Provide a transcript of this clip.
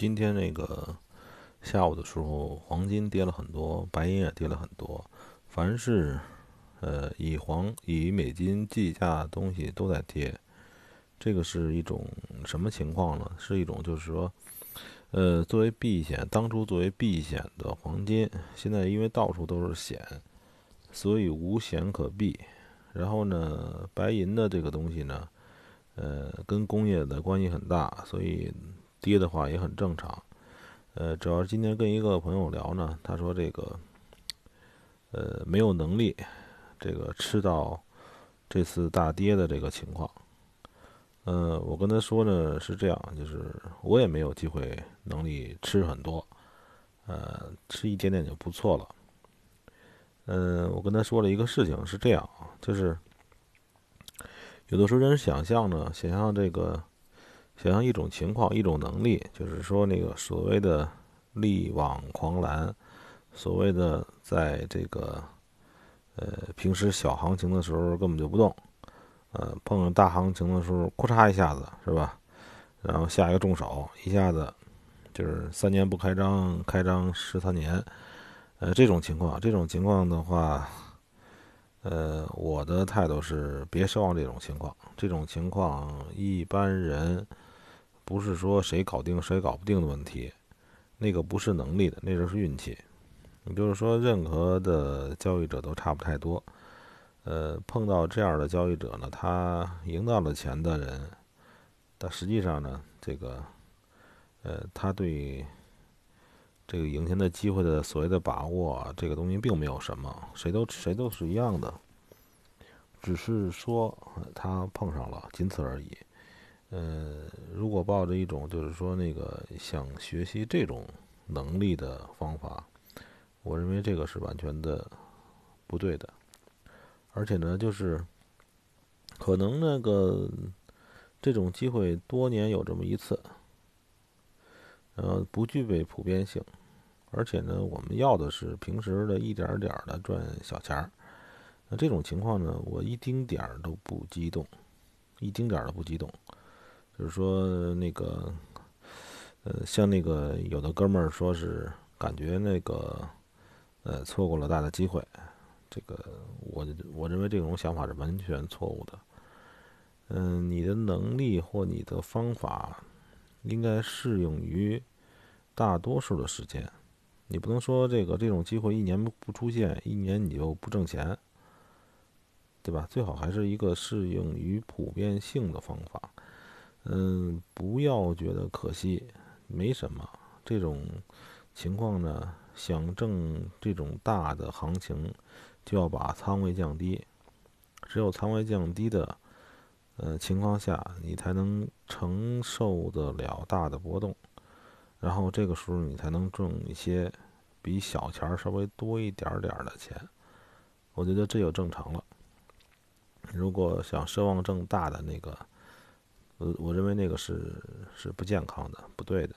今天那个下午的时候，黄金跌了很多，白银也跌了很多。凡是呃以黄以美金计价的东西都在跌，这个是一种什么情况呢？是一种就是说，呃，作为避险，当初作为避险的黄金，现在因为到处都是险，所以无险可避。然后呢，白银的这个东西呢，呃，跟工业的关系很大，所以。跌的话也很正常，呃，主要是今天跟一个朋友聊呢，他说这个，呃，没有能力，这个吃到这次大跌的这个情况，呃，我跟他说呢是这样，就是我也没有机会能力吃很多，呃，吃一点点就不错了，嗯，我跟他说了一个事情是这样，就是有的时候人想象呢，想象这个。想象一种情况，一种能力，就是说那个所谓的力挽狂澜，所谓的在这个呃平时小行情的时候根本就不动，呃碰上大行情的时候，咔嚓一下子是吧？然后下一个重手，一下子就是三年不开张，开张十三年，呃这种情况，这种情况的话，呃我的态度是别奢望这种情况，这种情况一般人。不是说谁搞定谁搞不定的问题，那个不是能力的，那就是运气。也就是说，任何的交易者都差不太多。呃，碰到这样的交易者呢，他赢到了钱的人，但实际上呢，这个，呃，他对这个赢钱的机会的所谓的把握，这个东西并没有什么，谁都谁都是一样的，只是说他碰上了，仅此而已。呃，如果抱着一种就是说那个想学习这种能力的方法，我认为这个是完全的不对的。而且呢，就是可能那个这种机会多年有这么一次，呃，不具备普遍性。而且呢，我们要的是平时的一点点的赚小钱儿。那这种情况呢，我一丁点儿都不激动，一丁点儿都不激动。就是说，那个，呃，像那个有的哥们儿说是感觉那个，呃，错过了大的机会，这个我我认为这种想法是完全错误的。嗯，你的能力或你的方法应该适用于大多数的时间，你不能说这个这种机会一年不出现，一年你就不挣钱，对吧？最好还是一个适用于普遍性的方法。嗯，不要觉得可惜，没什么。这种情况呢，想挣这种大的行情，就要把仓位降低。只有仓位降低的呃情况下，你才能承受得了大的波动。然后这个时候，你才能挣一些比小钱稍微多一点点的钱。我觉得这就正常了。如果想奢望挣大的那个。我我认为那个是是不健康的，不对的。